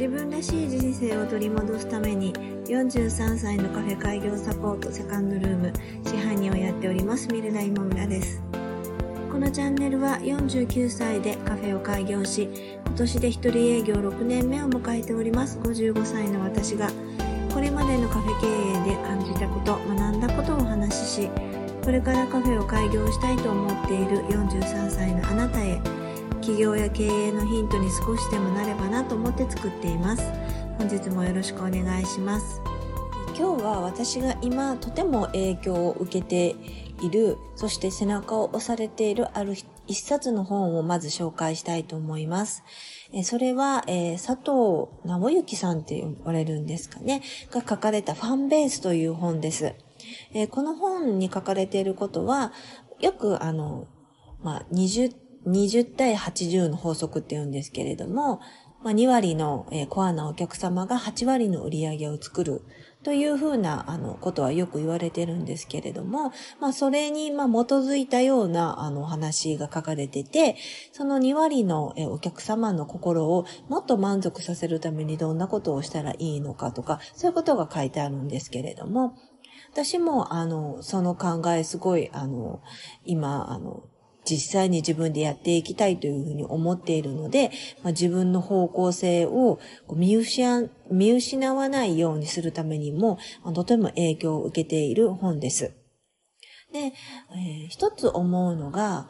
自分らしい人生を取り戻すために43歳のカフェ開業サポートセカンドルーム支配人をやっておりますミルダイモ村です。このチャンネルは49歳でカフェを開業し今年で一人営業6年目を迎えております55歳の私がこれまでのカフェ経営で感じたこと学んだことをお話ししこれからカフェを開業したいと思っている43歳のあなたへ起業や経営のヒントに少しでもなればなと思って作っています。本日もよろしくお願いします。今日は私が今とても影響を受けているそして背中を押されているある一冊の本をまず紹介したいと思います。それは、えー、佐藤直之さんって呼ばれるんですかね。が書かれたファンベースという本です、えー、この本に書かれていることはよくあの、まあ、20 20対80の法則って言うんですけれども、まあ、2割の、コアなお客様が8割の売り上げを作るというふうなあのことはよく言われてるんですけれども、まあ、それにまあ基づいたようなあの話が書かれてて、その2割のお客様の心をもっと満足させるためにどんなことをしたらいいのかとか、そういうことが書いてあるんですけれども、私もあのその考えすごいあの今あの実際に自分でやっていきたいというふうに思っているので、まあ、自分の方向性を見失見失わないようにするためにも、とても影響を受けている本です。で、えー、一つ思うのが、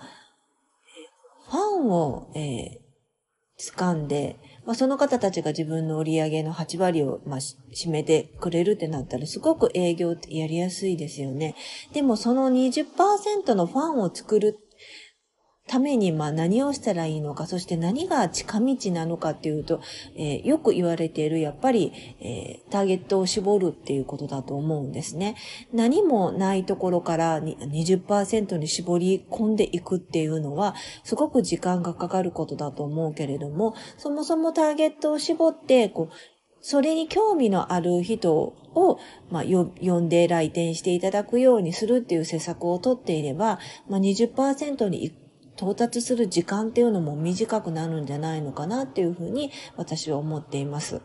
ファンを、えー、掴んで、まあ、その方たちが自分の売り上げの8割を、まあ、占めてくれるってなったら、すごく営業ってやりやすいですよね。でもその20%のファンを作るために、まあ何をしたらいいのか、そして何が近道なのかっていうと、えー、よく言われている、やっぱり、えー、ターゲットを絞るっていうことだと思うんですね。何もないところから20%に絞り込んでいくっていうのは、すごく時間がかかることだと思うけれども、そもそもターゲットを絞って、こう、それに興味のある人を、まあ、呼んで来店していただくようにするっていう施策をとっていれば、まあ20%に到達する時間っていうのも短くなるんじゃないのかなっていうふうに私は思っています。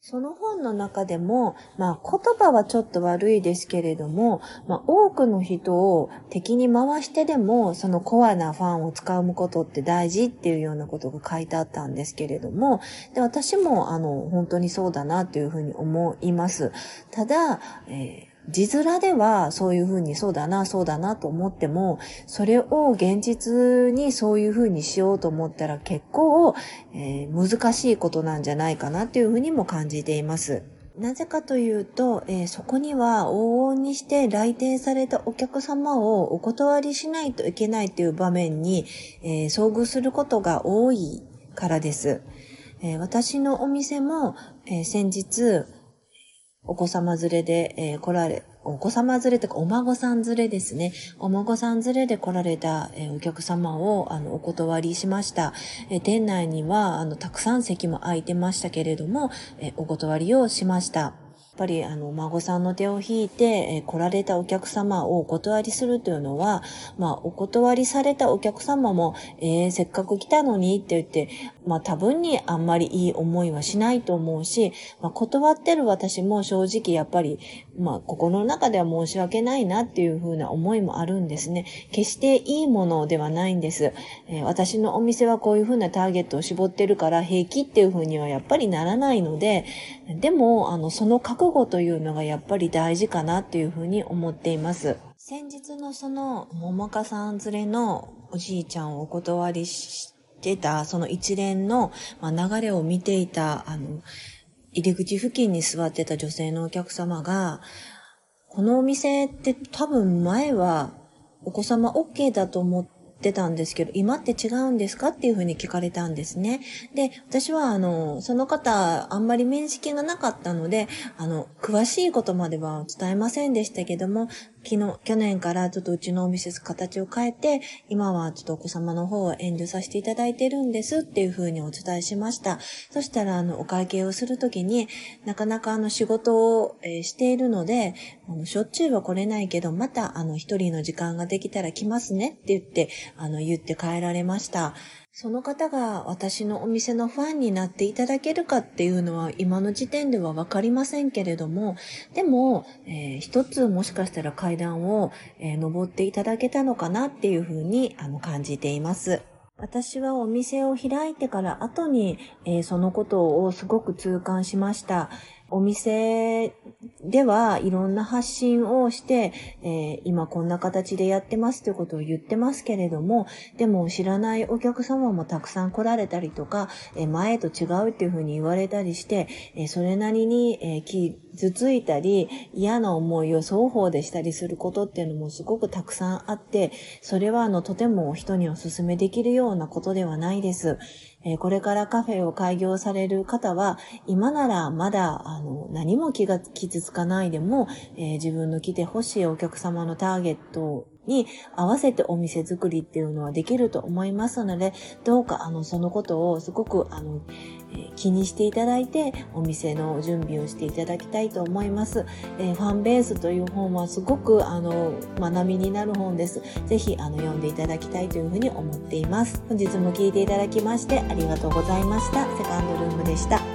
その本の中でも、まあ言葉はちょっと悪いですけれども、まあ多くの人を敵に回してでも、そのコアなファンを使うことって大事っていうようなことが書いてあったんですけれども、で私もあの本当にそうだなというふうに思います。ただ、えー字面ではそういうふうにそうだな、そうだなと思っても、それを現実にそういうふうにしようと思ったら結構、えー、難しいことなんじゃないかなというふうにも感じています。なぜかというと、えー、そこには往々にして来店されたお客様をお断りしないといけないという場面に、えー、遭遇することが多いからです。えー、私のお店も、え先日、お子様連れで、えー、来られ、お子様連れというかお孫さん連れですね。お孫さん連れで来られた、えー、お客様をあのお断りしました。えー、店内にはあのたくさん席も空いてましたけれども、えお断りをしました。ぱりあの孫さんの手を引いて、え、来られたお客様をお断りするというのは、まあお断りされたお客様も、えー、せっかく来たのにって言って、まあ多分にあんまりいい思いはしないと思うし、まあ断ってる私も正直やっぱり、まあ心の中では申し訳ないなっていうふうな思いもあるんですね。決していいものではないんです。えー、私のお店はこういうふうなターゲットを絞ってるから平気っていうふうにはやっぱりならないので、でも、あの、その覚悟というのがやっぱり大事かなというふうに思っています。先日のその、桃花さん連れのおじいちゃんをお断りしてた、その一連の、ま、流れを見ていた、あの、入り口付近に座ってた女性のお客様が、このお店って多分前はお子様 OK だと思ってってたんですけど、今って違うんですかっていうふうに聞かれたんですね。で、私は、あの、その方、あんまり面識がなかったので、あの、詳しいことまでは伝えませんでしたけども、昨日、去年からちょっとうちのお店形を変えて、今はちょっとお子様の方は遠慮させていただいてるんですっていうふうにお伝えしました。そしたら、あの、お会計をするときに、なかなかあの、仕事を、え、しているので、あの、しょっちゅうは来れないけど、また、あの、一人の時間ができたら来ますねって言って、あの、言って帰られました。その方が私のお店のファンになっていただけるかっていうのは今の時点ではわかりませんけれども、でも、えー、一つもしかしたら階段を、えー、登っていただけたのかなっていうふうにあの感じています。私はお店を開いてから後に、えー、そのことをすごく痛感しました。お店ではいろんな発信をして、えー、今こんな形でやってますということを言ってますけれども、でも知らないお客様もたくさん来られたりとか、えー、前と違うっていうふうに言われたりして、えー、それなりに、え頭ついたり、嫌な思いを双方でしたりすることっていうのもすごくたくさんあって、それはあの、とても人にお勧めできるようなことではないです。えこれからカフェを開業される方は、今ならまだ、あの、何も気が傷つかないでも、えー、自分の来て欲しいお客様のターゲットに合わせてお店作りっていうのはできると思いますので、どうかあの、そのことをすごくあの、えー、気にしていただいて、お店の準備をしていただきたいと思います。えー、ファンベースという本はすごくあの、学びになる本です。ぜひあの、読んでいただきたいというふうに思っています。本日も聞いていただきましてありがとうございました。セカンドルームでした。